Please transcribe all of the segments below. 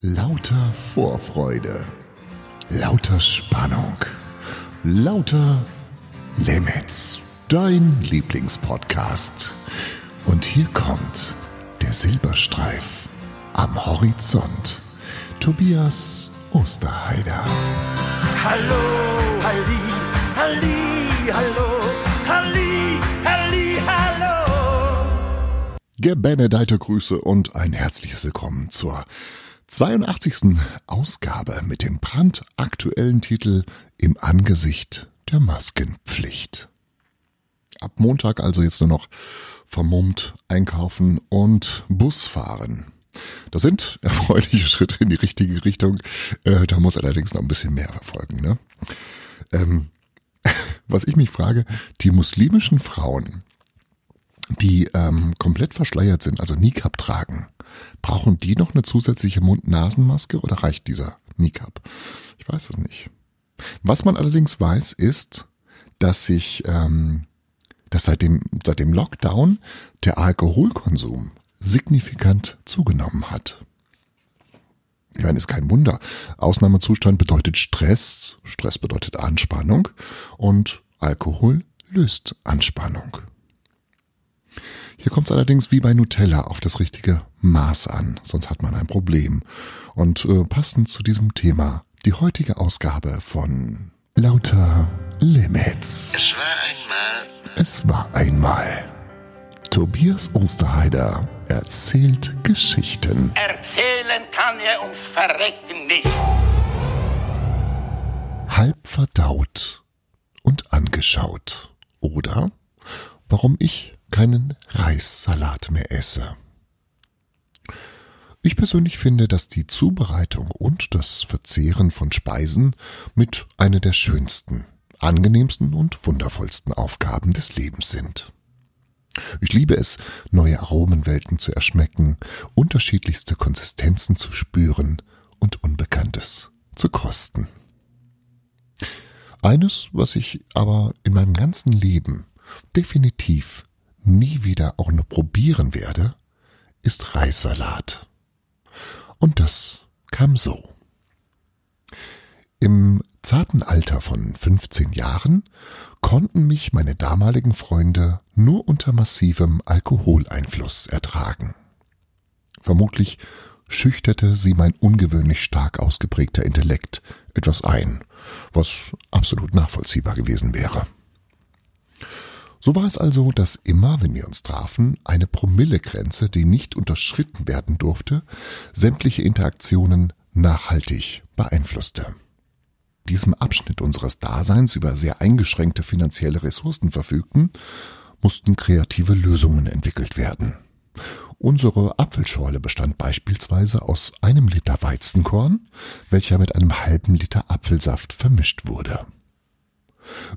Lauter Vorfreude, lauter Spannung, lauter Limits. Dein Lieblingspodcast. Und hier kommt der Silberstreif am Horizont. Tobias Osterheider. Hallo, Halli, Halli, hallo, Halli, Halli, hallo. Gebenedeite Grüße und ein herzliches Willkommen zur 82. Ausgabe mit dem brandaktuellen Titel Im Angesicht der Maskenpflicht. Ab Montag also jetzt nur noch vermummt einkaufen und Bus fahren. Das sind erfreuliche Schritte in die richtige Richtung. Äh, da muss allerdings noch ein bisschen mehr verfolgen. Ne? Ähm, was ich mich frage, die muslimischen Frauen, die ähm, komplett verschleiert sind, also Niqab tragen, brauchen die noch eine zusätzliche Mund-Nasen-Maske oder reicht dieser Niqab? Ich weiß es nicht. Was man allerdings weiß, ist, dass sich, ähm, dass seit dem, seit dem Lockdown der Alkoholkonsum signifikant zugenommen hat. Ich meine, ist kein Wunder. Ausnahmezustand bedeutet Stress, Stress bedeutet Anspannung und Alkohol löst Anspannung. Hier kommt es allerdings wie bei Nutella auf das richtige Maß an, sonst hat man ein Problem. Und äh, passend zu diesem Thema die heutige Ausgabe von Lauter Limits. Es war einmal Es war einmal. Tobias Osterheider erzählt Geschichten. Erzählen kann er ums Verrecken nicht. halb verdaut und angeschaut. Oder warum ich keinen Reissalat mehr esse. Ich persönlich finde, dass die Zubereitung und das Verzehren von Speisen mit einer der schönsten, angenehmsten und wundervollsten Aufgaben des Lebens sind. Ich liebe es, neue Aromenwelten zu erschmecken, unterschiedlichste Konsistenzen zu spüren und Unbekanntes zu kosten. Eines, was ich aber in meinem ganzen Leben definitiv nie wieder auch nur probieren werde, ist Reissalat. Und das kam so. Im zarten Alter von 15 Jahren konnten mich meine damaligen Freunde nur unter massivem Alkoholeinfluss ertragen. Vermutlich schüchterte sie mein ungewöhnlich stark ausgeprägter Intellekt etwas ein, was absolut nachvollziehbar gewesen wäre. So war es also, dass immer, wenn wir uns trafen, eine Promillegrenze, die nicht unterschritten werden durfte, sämtliche Interaktionen nachhaltig beeinflusste. Diesem Abschnitt unseres Daseins über sehr eingeschränkte finanzielle Ressourcen verfügten, mussten kreative Lösungen entwickelt werden. Unsere Apfelschorle bestand beispielsweise aus einem Liter Weizenkorn, welcher mit einem halben Liter Apfelsaft vermischt wurde.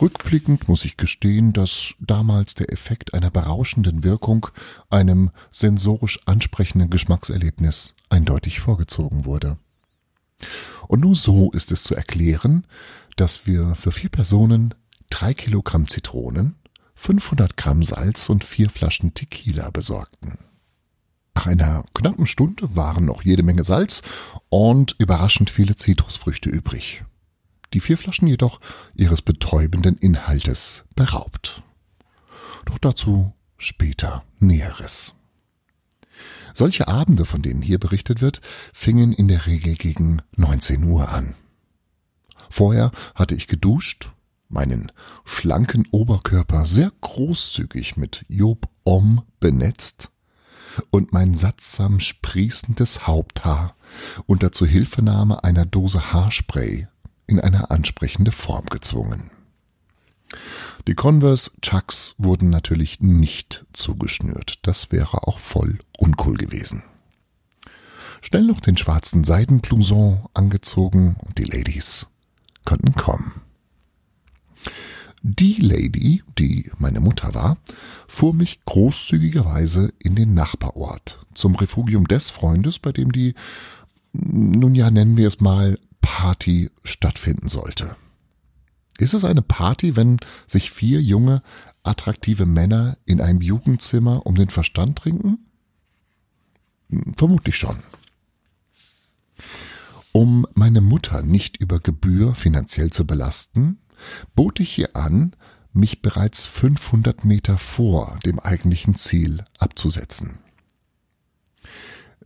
Rückblickend muss ich gestehen, dass damals der Effekt einer berauschenden Wirkung einem sensorisch ansprechenden Geschmackserlebnis eindeutig vorgezogen wurde. Und nur so ist es zu erklären, dass wir für vier Personen drei Kilogramm Zitronen, 500 Gramm Salz und vier Flaschen Tequila besorgten. Nach einer knappen Stunde waren noch jede Menge Salz und überraschend viele Zitrusfrüchte übrig. Die vier Flaschen jedoch ihres betäubenden Inhaltes beraubt. Doch dazu später Näheres. Solche Abende, von denen hier berichtet wird, fingen in der Regel gegen 19 Uhr an. Vorher hatte ich geduscht, meinen schlanken Oberkörper sehr großzügig mit Job Om benetzt und mein sattsam sprießendes Haupthaar unter Zuhilfenahme einer Dose Haarspray in eine ansprechende Form gezwungen. Die Converse Chucks wurden natürlich nicht zugeschnürt. Das wäre auch voll uncool gewesen. Schnell noch den schwarzen Seidenblouson angezogen und die Ladies konnten kommen. Die Lady, die meine Mutter war, fuhr mich großzügigerweise in den Nachbarort zum Refugium des Freundes, bei dem die, nun ja, nennen wir es mal, Party stattfinden sollte. Ist es eine Party, wenn sich vier junge, attraktive Männer in einem Jugendzimmer um den Verstand trinken? Hm, Vermutlich schon. Um meine Mutter nicht über Gebühr finanziell zu belasten, bot ich ihr an, mich bereits 500 Meter vor dem eigentlichen Ziel abzusetzen.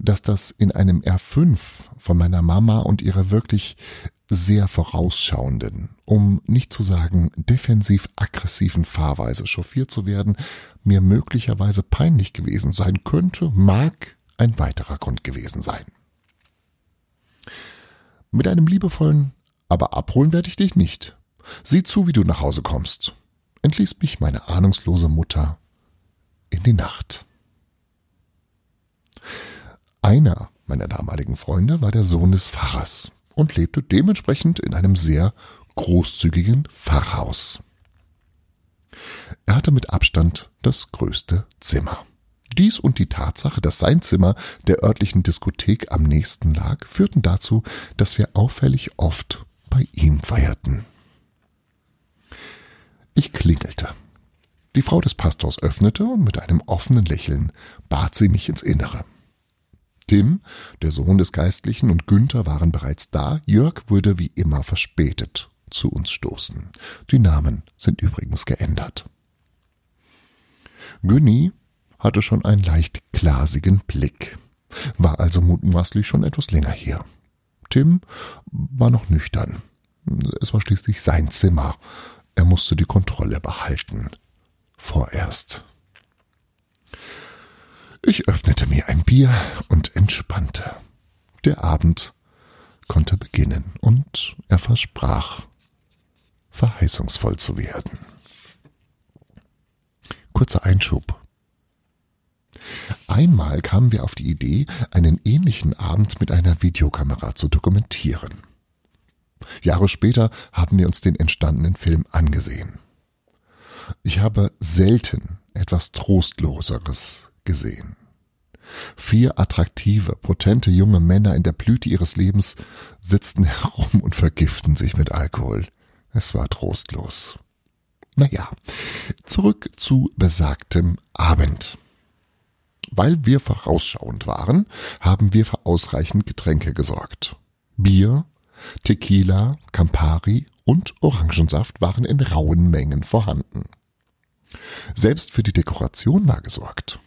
Dass das in einem R5 von meiner Mama und ihrer wirklich sehr vorausschauenden, um nicht zu sagen defensiv-aggressiven Fahrweise chauffiert zu werden, mir möglicherweise peinlich gewesen sein könnte, mag ein weiterer Grund gewesen sein. Mit einem liebevollen, aber abholen werde ich dich nicht. Sieh zu, wie du nach Hause kommst, entließ mich meine ahnungslose Mutter in die Nacht. Einer meiner damaligen Freunde war der Sohn des Pfarrers und lebte dementsprechend in einem sehr großzügigen Pfarrhaus. Er hatte mit Abstand das größte Zimmer. Dies und die Tatsache, dass sein Zimmer der örtlichen Diskothek am nächsten lag, führten dazu, dass wir auffällig oft bei ihm feierten. Ich klingelte. Die Frau des Pastors öffnete und mit einem offenen Lächeln bat sie mich ins Innere. Tim, der Sohn des Geistlichen, und Günther waren bereits da. Jörg würde wie immer verspätet zu uns stoßen. Die Namen sind übrigens geändert. Günni hatte schon einen leicht glasigen Blick, war also mutmaßlich schon etwas länger hier. Tim war noch nüchtern. Es war schließlich sein Zimmer. Er musste die Kontrolle behalten. Vorerst. Ich öffnete mir ein Bier und entspannte. Der Abend konnte beginnen und er versprach, verheißungsvoll zu werden. Kurzer Einschub. Einmal kamen wir auf die Idee, einen ähnlichen Abend mit einer Videokamera zu dokumentieren. Jahre später haben wir uns den entstandenen Film angesehen. Ich habe selten etwas Trostloseres gesehen. Vier attraktive, potente junge Männer in der Blüte ihres Lebens sitzten herum und vergiften sich mit Alkohol. Es war trostlos. Naja, zurück zu besagtem Abend. Weil wir vorausschauend waren, haben wir für ausreichend Getränke gesorgt. Bier, Tequila, Campari und Orangensaft waren in rauen Mengen vorhanden. Selbst für die Dekoration war gesorgt.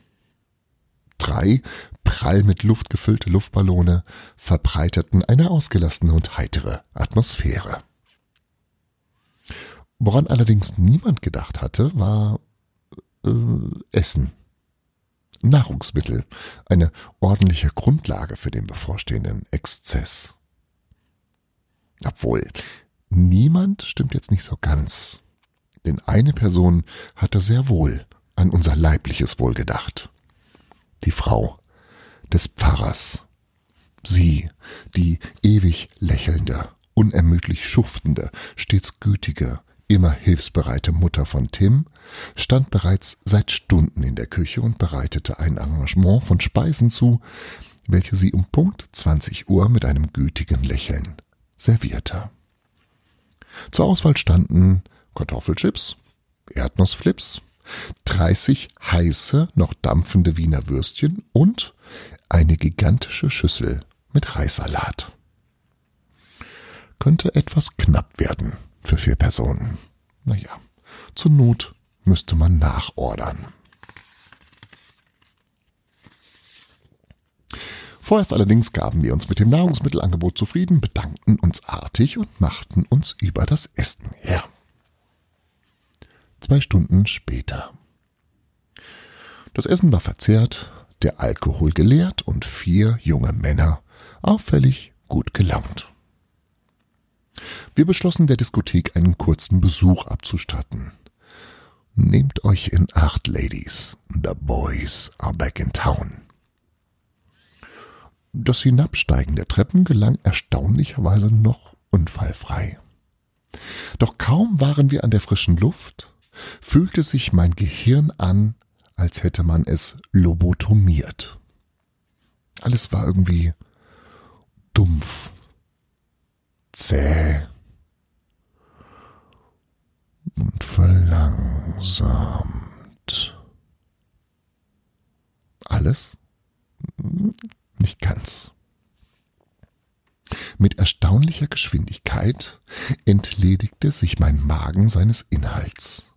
Drei prall mit Luft gefüllte Luftballone verbreiteten eine ausgelassene und heitere Atmosphäre. Woran allerdings niemand gedacht hatte, war äh, Essen. Nahrungsmittel, eine ordentliche Grundlage für den bevorstehenden Exzess. Obwohl, niemand stimmt jetzt nicht so ganz. Denn eine Person hatte sehr wohl an unser leibliches Wohl gedacht. Die Frau des Pfarrers. Sie, die ewig lächelnde, unermüdlich schuftende, stets gütige, immer hilfsbereite Mutter von Tim, stand bereits seit Stunden in der Küche und bereitete ein Arrangement von Speisen zu, welche sie um Punkt 20 Uhr mit einem gütigen Lächeln servierte. Zur Auswahl standen Kartoffelchips, Erdnussflips, 30 heiße, noch dampfende Wiener Würstchen und eine gigantische Schüssel mit Reissalat. Könnte etwas knapp werden für vier Personen. Naja, zur Not müsste man nachordern. Vorerst allerdings gaben wir uns mit dem Nahrungsmittelangebot zufrieden, bedankten uns artig und machten uns über das Essen her. Zwei Stunden später. Das Essen war verzehrt, der Alkohol geleert und vier junge Männer auffällig gut gelaunt. Wir beschlossen der Diskothek einen kurzen Besuch abzustatten. Nehmt euch in Acht, Ladies. The boys are back in town. Das Hinabsteigen der Treppen gelang erstaunlicherweise noch unfallfrei. Doch kaum waren wir an der frischen Luft, fühlte sich mein Gehirn an, als hätte man es lobotomiert. Alles war irgendwie dumpf, zäh und verlangsamt. Alles? Nicht ganz. Mit erstaunlicher Geschwindigkeit entledigte sich mein Magen seines Inhalts.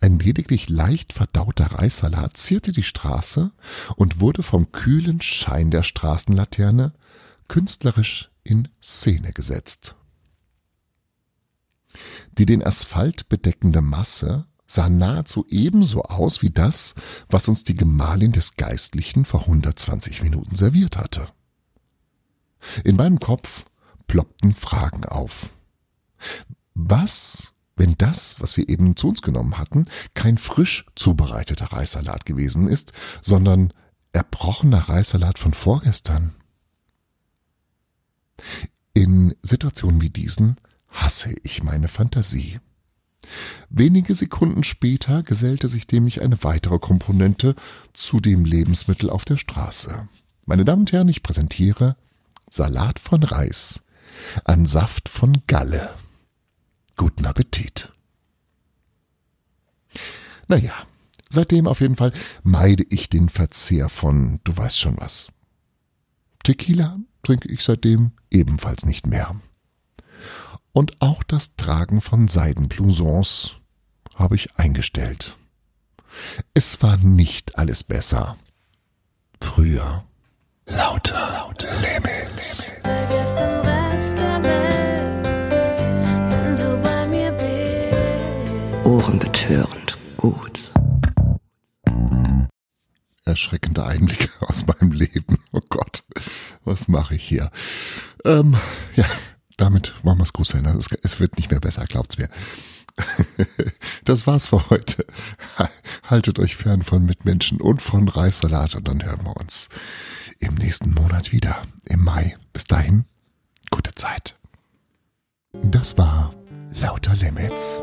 Ein lediglich leicht verdauter Reissalat zierte die Straße und wurde vom kühlen Schein der Straßenlaterne künstlerisch in Szene gesetzt. Die den Asphalt bedeckende Masse sah nahezu ebenso aus wie das, was uns die Gemahlin des Geistlichen vor 120 Minuten serviert hatte. In meinem Kopf ploppten Fragen auf. Was, wenn das, was wir eben zu uns genommen hatten, kein frisch zubereiteter Reissalat gewesen ist, sondern erbrochener Reissalat von vorgestern? In Situationen wie diesen hasse ich meine Fantasie. Wenige Sekunden später gesellte sich nämlich eine weitere Komponente zu dem Lebensmittel auf der Straße. Meine Damen und Herren, ich präsentiere Salat von Reis an Saft von Galle. Guten Appetit. Naja, seitdem auf jeden Fall meide ich den Verzehr von, du weißt schon was. Tequila trinke ich seitdem ebenfalls nicht mehr. Und auch das Tragen von Seidenblousons habe ich eingestellt. Es war nicht alles besser. Früher. Lauter, lauter Limits. Vergiss Ohrenbetörend gut. Erschreckende Einblicke aus meinem Leben. Oh Gott, was mache ich hier? Ähm, ja, damit wollen wir es gut sein. Es, es wird nicht mehr besser, glaubt's mir. Das war's für heute. Haltet euch fern von Mitmenschen und von Reissalat und dann hören wir uns im nächsten Monat wieder, im Mai. Bis dahin, gute Zeit. Das war Lauter Limits.